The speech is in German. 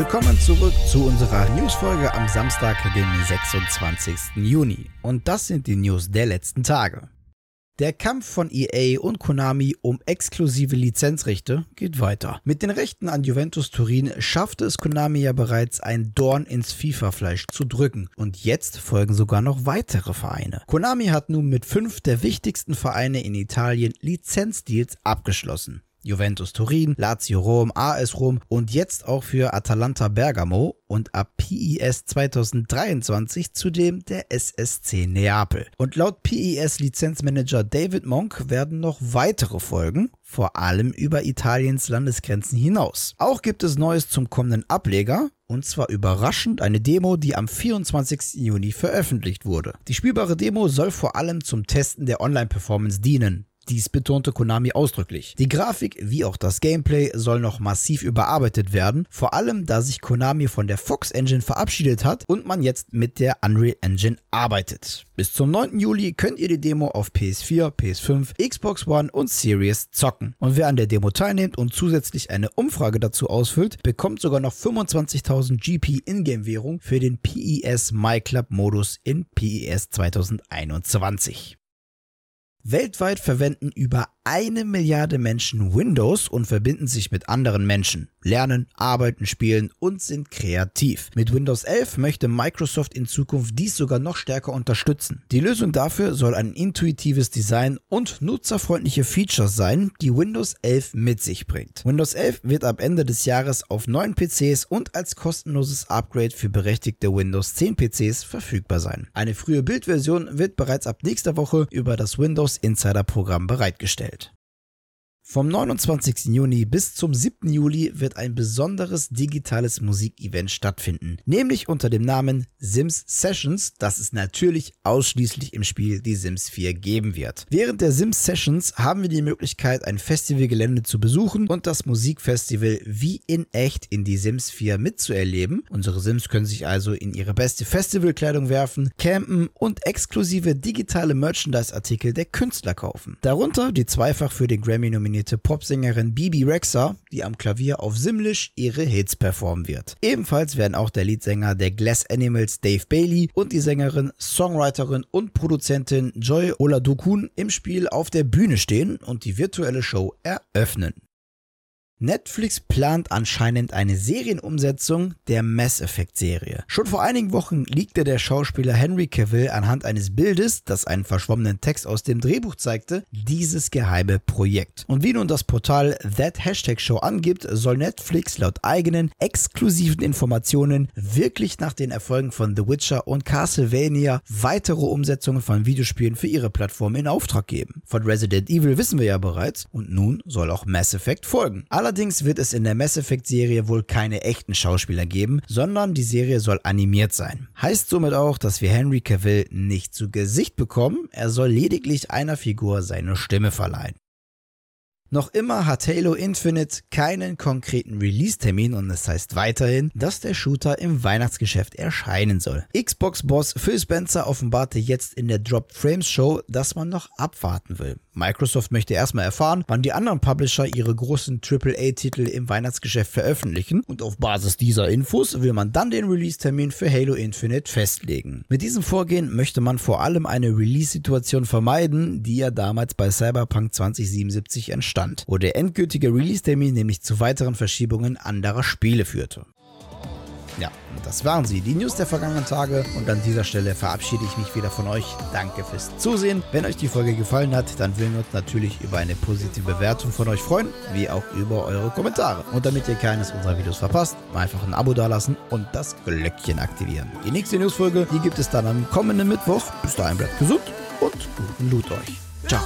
Willkommen zurück zu unserer Newsfolge am Samstag, dem 26. Juni. Und das sind die News der letzten Tage. Der Kampf von EA und Konami um exklusive Lizenzrechte geht weiter. Mit den Rechten an Juventus Turin schaffte es Konami ja bereits ein Dorn ins FIFA-Fleisch zu drücken. Und jetzt folgen sogar noch weitere Vereine. Konami hat nun mit fünf der wichtigsten Vereine in Italien Lizenzdeals abgeschlossen. Juventus Turin, Lazio Rom, AS Rom und jetzt auch für Atalanta Bergamo und ab PES 2023 zudem der SSC Neapel. Und laut PES Lizenzmanager David Monk werden noch weitere folgen, vor allem über Italiens Landesgrenzen hinaus. Auch gibt es Neues zum kommenden Ableger, und zwar überraschend eine Demo, die am 24. Juni veröffentlicht wurde. Die spielbare Demo soll vor allem zum Testen der Online-Performance dienen. Dies betonte Konami ausdrücklich. Die Grafik wie auch das Gameplay soll noch massiv überarbeitet werden, vor allem da sich Konami von der Fox Engine verabschiedet hat und man jetzt mit der Unreal Engine arbeitet. Bis zum 9. Juli könnt ihr die Demo auf PS4, PS5, Xbox One und Series zocken. Und wer an der Demo teilnimmt und zusätzlich eine Umfrage dazu ausfüllt, bekommt sogar noch 25.000 GP Ingame-Währung für den PES MyClub-Modus in PES 2021. Weltweit verwenden über eine Milliarde Menschen Windows und verbinden sich mit anderen Menschen, lernen, arbeiten, spielen und sind kreativ. Mit Windows 11 möchte Microsoft in Zukunft dies sogar noch stärker unterstützen. Die Lösung dafür soll ein intuitives Design und nutzerfreundliche Features sein, die Windows 11 mit sich bringt. Windows 11 wird ab Ende des Jahres auf neuen PCs und als kostenloses Upgrade für berechtigte Windows 10 PCs verfügbar sein. Eine frühe Bildversion wird bereits ab nächster Woche über das Windows Insider Programm bereitgestellt. Vom 29. Juni bis zum 7. Juli wird ein besonderes digitales Musikevent stattfinden, nämlich unter dem Namen Sims Sessions, das es natürlich ausschließlich im Spiel Die Sims 4 geben wird. Während der Sims Sessions haben wir die Möglichkeit, ein Festivalgelände zu besuchen und das Musikfestival wie in echt in Die Sims 4 mitzuerleben. Unsere Sims können sich also in ihre beste Festivalkleidung werfen, campen und exklusive digitale Merchandise-Artikel der Künstler kaufen. Darunter die zweifach für den Grammy nominierte nominierte Popsängerin Bibi Rexa, die am Klavier auf Simlish ihre Hits performen wird. Ebenfalls werden auch der Leadsänger der Glass Animals Dave Bailey und die Sängerin, Songwriterin und Produzentin Joy Oladokun im Spiel auf der Bühne stehen und die virtuelle Show eröffnen. Netflix plant anscheinend eine Serienumsetzung der Mass Effect Serie. Schon vor einigen Wochen liegte der Schauspieler Henry Cavill anhand eines Bildes, das einen verschwommenen Text aus dem Drehbuch zeigte, dieses geheime Projekt. Und wie nun das Portal That Hashtag Show angibt, soll Netflix laut eigenen exklusiven Informationen wirklich nach den Erfolgen von The Witcher und Castlevania weitere Umsetzungen von Videospielen für ihre Plattform in Auftrag geben. Von Resident Evil wissen wir ja bereits und nun soll auch Mass Effect folgen. Allerdings wird es in der Mass Effect Serie wohl keine echten Schauspieler geben, sondern die Serie soll animiert sein. Heißt somit auch, dass wir Henry Cavill nicht zu Gesicht bekommen, er soll lediglich einer Figur seine Stimme verleihen. Noch immer hat Halo Infinite keinen konkreten Release-Termin und es heißt weiterhin, dass der Shooter im Weihnachtsgeschäft erscheinen soll. Xbox-Boss Phil Spencer offenbarte jetzt in der Drop Frames Show, dass man noch abwarten will. Microsoft möchte erstmal erfahren, wann die anderen Publisher ihre großen AAA-Titel im Weihnachtsgeschäft veröffentlichen und auf Basis dieser Infos will man dann den Release-Termin für Halo Infinite festlegen. Mit diesem Vorgehen möchte man vor allem eine Release-Situation vermeiden, die ja damals bei Cyberpunk 2077 entstand stand, wo der endgültige Release-Termin nämlich zu weiteren Verschiebungen anderer Spiele führte. Ja, das waren sie, die News der vergangenen Tage. Und an dieser Stelle verabschiede ich mich wieder von euch. Danke fürs Zusehen. Wenn euch die Folge gefallen hat, dann würden wir uns natürlich über eine positive Bewertung von euch freuen, wie auch über eure Kommentare. Und damit ihr keines unserer Videos verpasst, einfach ein Abo dalassen und das Glöckchen aktivieren. Die nächste Newsfolge, die gibt es dann am kommenden Mittwoch. Bis dahin bleibt gesund und guten Loot euch. Ciao.